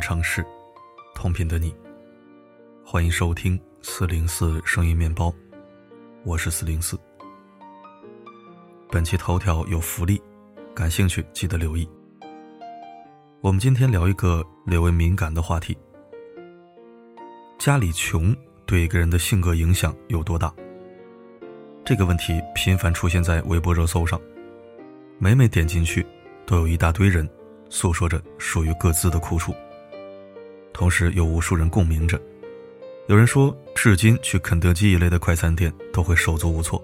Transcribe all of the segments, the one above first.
不同的城市，同频的你。欢迎收听四零四声音面包，我是四零四。本期头条有福利，感兴趣记得留意。我们今天聊一个略微敏感的话题：家里穷对一个人的性格影响有多大？这个问题频繁出现在微博热搜上，每每点进去，都有一大堆人。诉说着属于各自的苦楚，同时有无数人共鸣着。有人说，至今去肯德基一类的快餐店都会手足无措，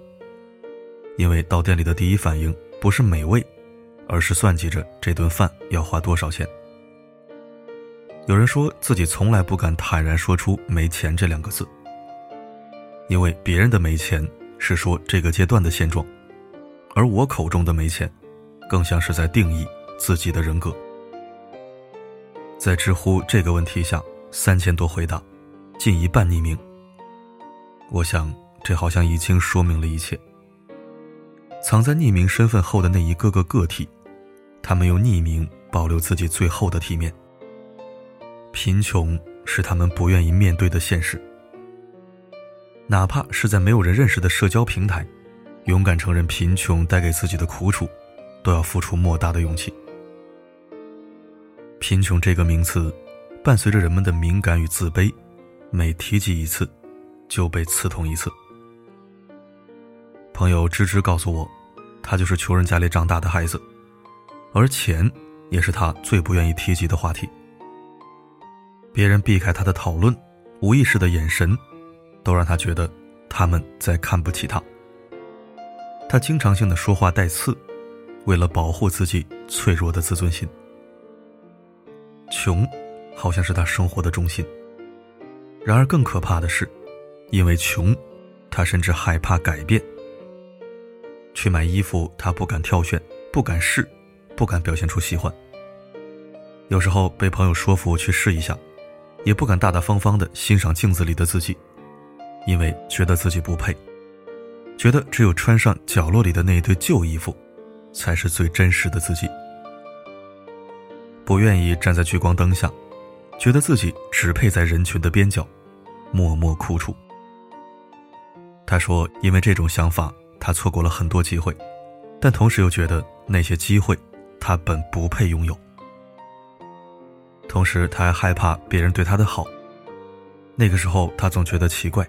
因为到店里的第一反应不是美味，而是算计着这顿饭要花多少钱。有人说自己从来不敢坦然说出“没钱”这两个字，因为别人的没钱是说这个阶段的现状，而我口中的没钱，更像是在定义。自己的人格，在知乎这个问题下，三千多回答，近一半匿名。我想，这好像已经说明了一切。藏在匿名身份后的那一个个个体，他们用匿名保留自己最后的体面。贫穷是他们不愿意面对的现实，哪怕是在没有人认识的社交平台，勇敢承认贫穷带给自己的苦楚，都要付出莫大的勇气。贫穷这个名词，伴随着人们的敏感与自卑，每提及一次，就被刺痛一次。朋友芝芝告诉我，他就是穷人家里长大的孩子，而钱也是他最不愿意提及的话题。别人避开他的讨论，无意识的眼神，都让他觉得他们在看不起他。他经常性的说话带刺，为了保护自己脆弱的自尊心。穷，好像是他生活的中心。然而更可怕的是，因为穷，他甚至害怕改变。去买衣服，他不敢挑选，不敢试，不敢表现出喜欢。有时候被朋友说服去试一下，也不敢大大方方的欣赏镜子里的自己，因为觉得自己不配，觉得只有穿上角落里的那一堆旧衣服，才是最真实的自己。不愿意站在聚光灯下，觉得自己只配在人群的边角，默默苦楚。他说：“因为这种想法，他错过了很多机会，但同时又觉得那些机会，他本不配拥有。同时，他还害怕别人对他的好。那个时候，他总觉得奇怪：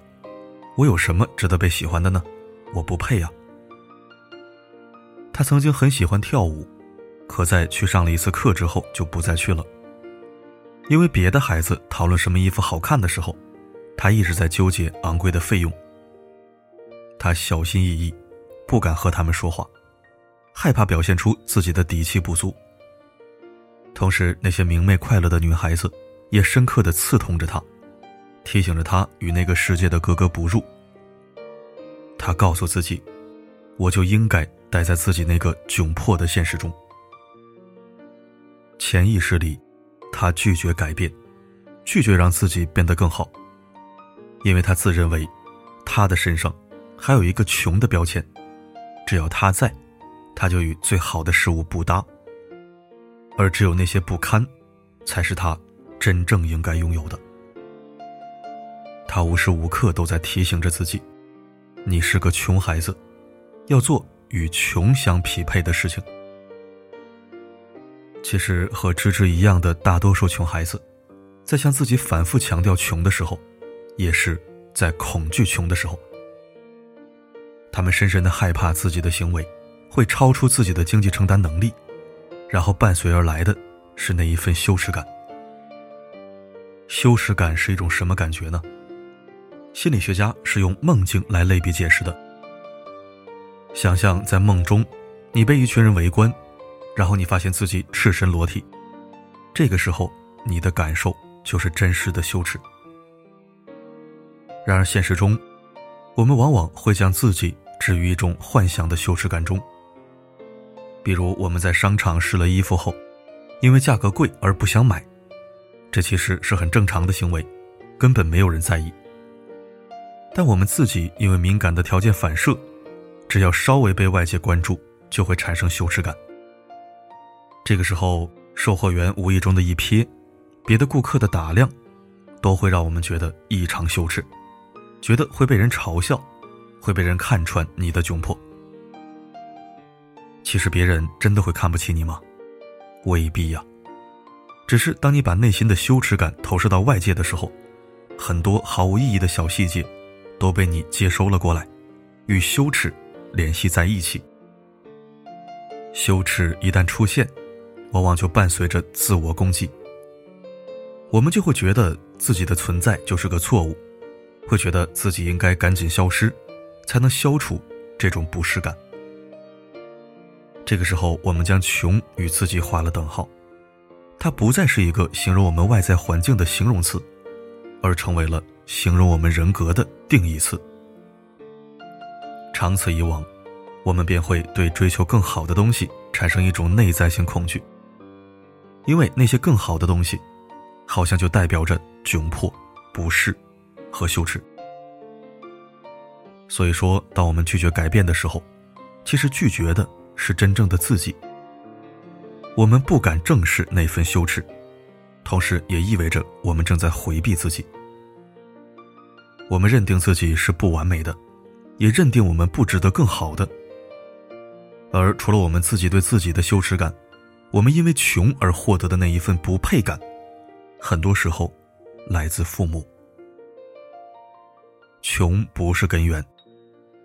我有什么值得被喜欢的呢？我不配啊！他曾经很喜欢跳舞。”可在去上了一次课之后，就不再去了。因为别的孩子讨论什么衣服好看的时候，他一直在纠结昂贵的费用。他小心翼翼，不敢和他们说话，害怕表现出自己的底气不足。同时，那些明媚快乐的女孩子也深刻的刺痛着他，提醒着他与那个世界的格格不入。他告诉自己，我就应该待在自己那个窘迫的现实中。潜意识里，他拒绝改变，拒绝让自己变得更好，因为他自认为，他的身上还有一个穷的标签，只要他在，他就与最好的事物不搭，而只有那些不堪，才是他真正应该拥有的。他无时无刻都在提醒着自己，你是个穷孩子，要做与穷相匹配的事情。其实和芝芝一样的大多数穷孩子，在向自己反复强调穷的时候，也是在恐惧穷的时候。他们深深的害怕自己的行为会超出自己的经济承担能力，然后伴随而来的是那一份羞耻感。羞耻感是一种什么感觉呢？心理学家是用梦境来类比解释的。想象在梦中，你被一群人围观。然后你发现自己赤身裸体，这个时候你的感受就是真实的羞耻。然而现实中，我们往往会将自己置于一种幻想的羞耻感中。比如我们在商场试了衣服后，因为价格贵而不想买，这其实是很正常的行为，根本没有人在意。但我们自己因为敏感的条件反射，只要稍微被外界关注，就会产生羞耻感。这个时候，售货员无意中的一瞥，别的顾客的打量，都会让我们觉得异常羞耻，觉得会被人嘲笑，会被人看穿你的窘迫。其实别人真的会看不起你吗？未必呀。只是当你把内心的羞耻感投射到外界的时候，很多毫无意义的小细节，都被你接收了过来，与羞耻联系在一起。羞耻一旦出现，往往就伴随着自我攻击。我们就会觉得自己的存在就是个错误，会觉得自己应该赶紧消失，才能消除这种不适感。这个时候，我们将穷与自己画了等号。它不再是一个形容我们外在环境的形容词，而成为了形容我们人格的定义词。长此以往，我们便会对追求更好的东西产生一种内在性恐惧，因为那些更好的东西，好像就代表着窘迫、不适和羞耻。所以说，当我们拒绝改变的时候，其实拒绝的是真正的自己。我们不敢正视那份羞耻，同时也意味着我们正在回避自己。我们认定自己是不完美的，也认定我们不值得更好的。而除了我们自己对自己的羞耻感，我们因为穷而获得的那一份不配感，很多时候来自父母。穷不是根源，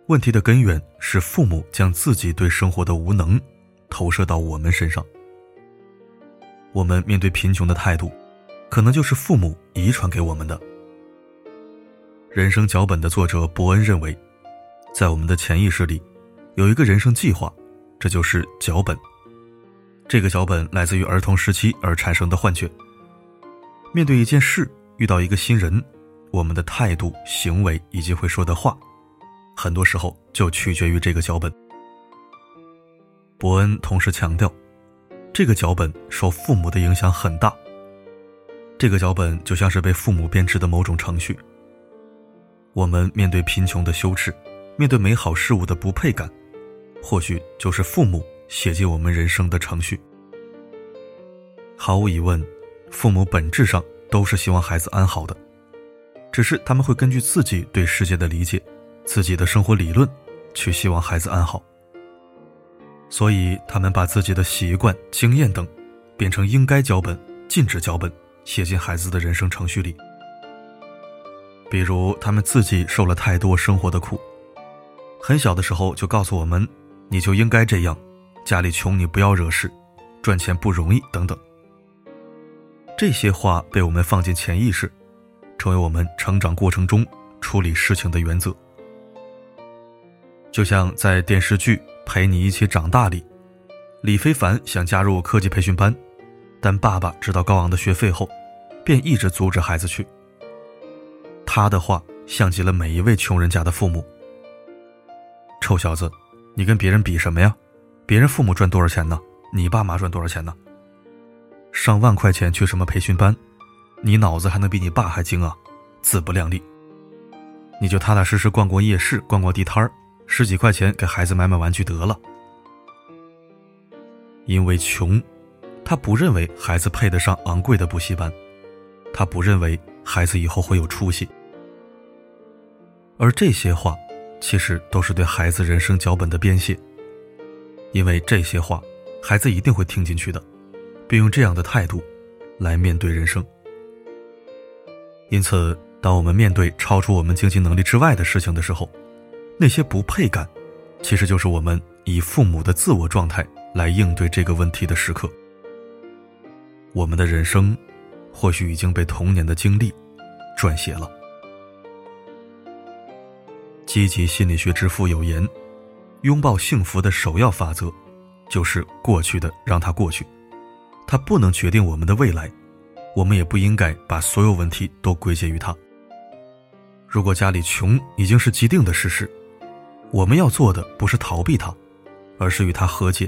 问题的根源是父母将自己对生活的无能投射到我们身上。我们面对贫穷的态度，可能就是父母遗传给我们的。人生脚本的作者伯恩认为，在我们的潜意识里，有一个人生计划，这就是脚本。这个脚本来自于儿童时期而产生的幻觉。面对一件事，遇到一个新人，我们的态度、行为以及会说的话，很多时候就取决于这个脚本。伯恩同时强调。这个脚本受父母的影响很大。这个脚本就像是被父母编织的某种程序。我们面对贫穷的羞耻，面对美好事物的不配感，或许就是父母写进我们人生的程序。毫无疑问，父母本质上都是希望孩子安好的，只是他们会根据自己对世界的理解，自己的生活理论，去希望孩子安好。所以，他们把自己的习惯、经验等，变成应该脚本、禁止脚本，写进孩子的人生程序里。比如，他们自己受了太多生活的苦，很小的时候就告诉我们：“你就应该这样，家里穷，你不要惹事，赚钱不容易，等等。”这些话被我们放进潜意识，成为我们成长过程中处理事情的原则。就像在电视剧。陪你一起长大里，李非凡想加入科技培训班，但爸爸知道高昂的学费后，便一直阻止孩子去。他的话像极了每一位穷人家的父母：“臭小子，你跟别人比什么呀？别人父母赚多少钱呢？你爸妈赚多少钱呢？上万块钱去什么培训班？你脑子还能比你爸还精啊？自不量力！你就踏踏实实逛逛夜市，逛逛地摊儿。”十几块钱给孩子买买玩具得了，因为穷，他不认为孩子配得上昂贵的补习班，他不认为孩子以后会有出息，而这些话，其实都是对孩子人生脚本的编写，因为这些话，孩子一定会听进去的，并用这样的态度来面对人生。因此，当我们面对超出我们经济能力之外的事情的时候，那些不配感，其实就是我们以父母的自我状态来应对这个问题的时刻。我们的人生，或许已经被童年的经历撰写了。积极心理学之父有言：“拥抱幸福的首要法则，就是过去的让它过去，它不能决定我们的未来，我们也不应该把所有问题都归结于它。如果家里穷已经是既定的事实。”我们要做的不是逃避它，而是与它和解，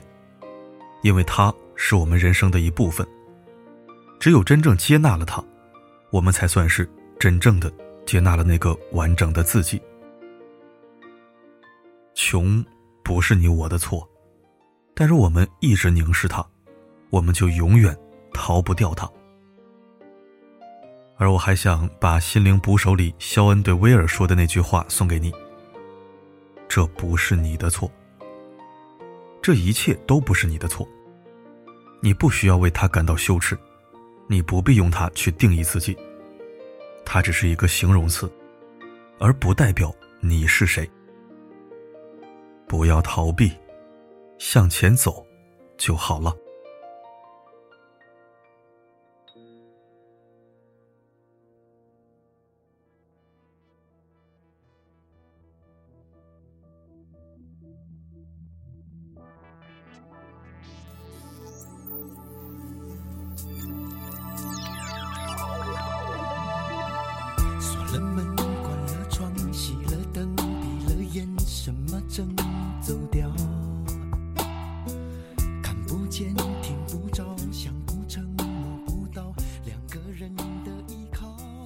因为它是我们人生的一部分。只有真正接纳了它，我们才算是真正的接纳了那个完整的自己。穷不是你我的错，但是我们一直凝视它，我们就永远逃不掉它。而我还想把《心灵捕手》里肖恩对威尔说的那句话送给你：这不是你的错，这一切都不是你的错。你不需要为他感到羞耻，你不必用它去定义自己。它只是一个形容词，而不代表你是谁。不要逃避，向前走，就好了。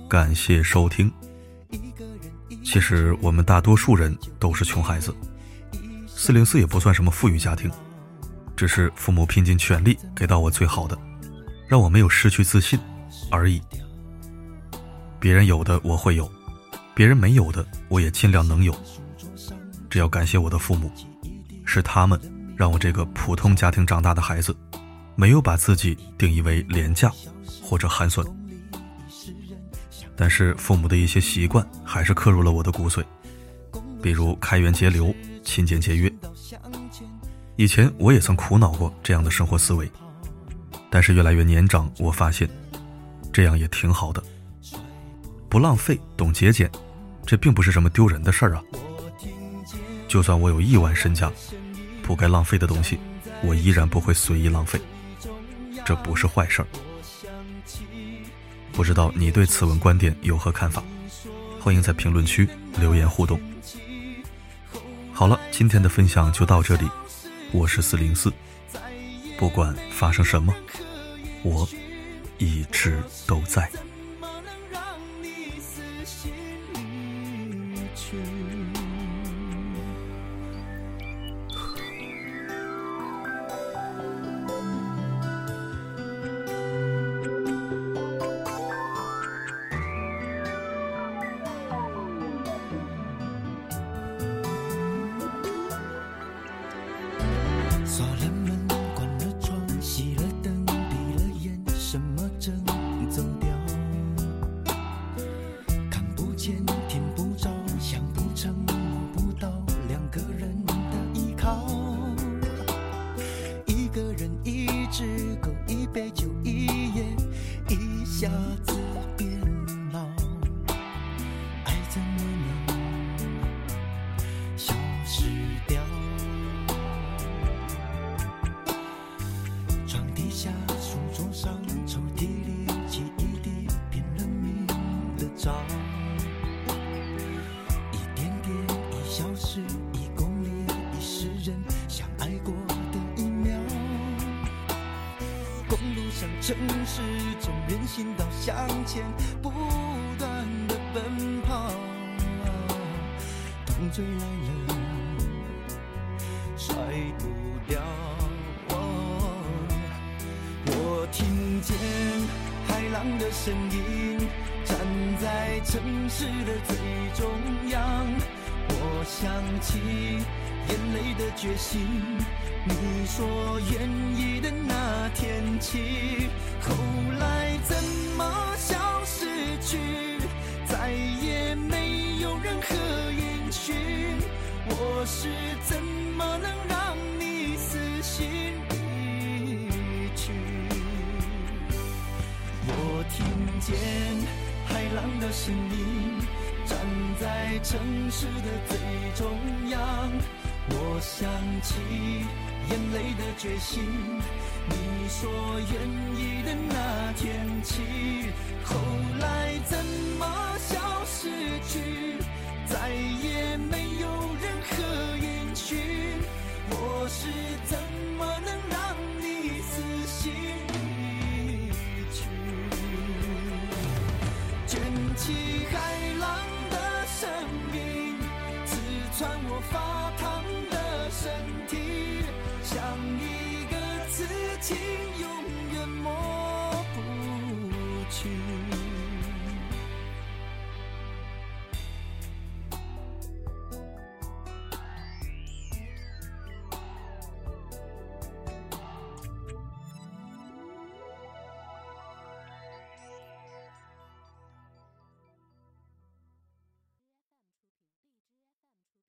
感谢收听。其实我们大多数人都是穷孩子，四零四也不算什么富裕家庭，只是父母拼尽全力给到我最好的，让我没有失去自信而已。别人有的我会有，别人没有的我也尽量能有。只要感谢我的父母，是他们让我这个普通家庭长大的孩子，没有把自己定义为廉价或者寒酸。但是父母的一些习惯还是刻入了我的骨髓，比如开源节流、勤俭节约。以前我也曾苦恼过这样的生活思维，但是越来越年长，我发现这样也挺好的。不浪费，懂节俭，这并不是什么丢人的事儿啊。就算我有亿万身家，不该浪费的东西，我依然不会随意浪费，这不是坏事儿。不知道你对此文观点有何看法？欢迎在评论区留言互动。好了，今天的分享就到这里，我是四零四，不管发生什么，我一直都在。下城市中人行道向前不断的奔跑，痛追来了，甩不掉。我听见海浪的声音，站在城市的最中央。我想起眼泪的决心，你说愿意的那天起。后来怎么消失去，再也没有任何音讯。我是怎么能让你死心离去？我听见海浪的声音，站在城市的最中央。我想起眼泪的决心。你说愿意的那天起，后来怎么消失去，再也没有任何音讯。我是怎么能让你死心离去？卷起海浪的生命，刺穿我发烫情。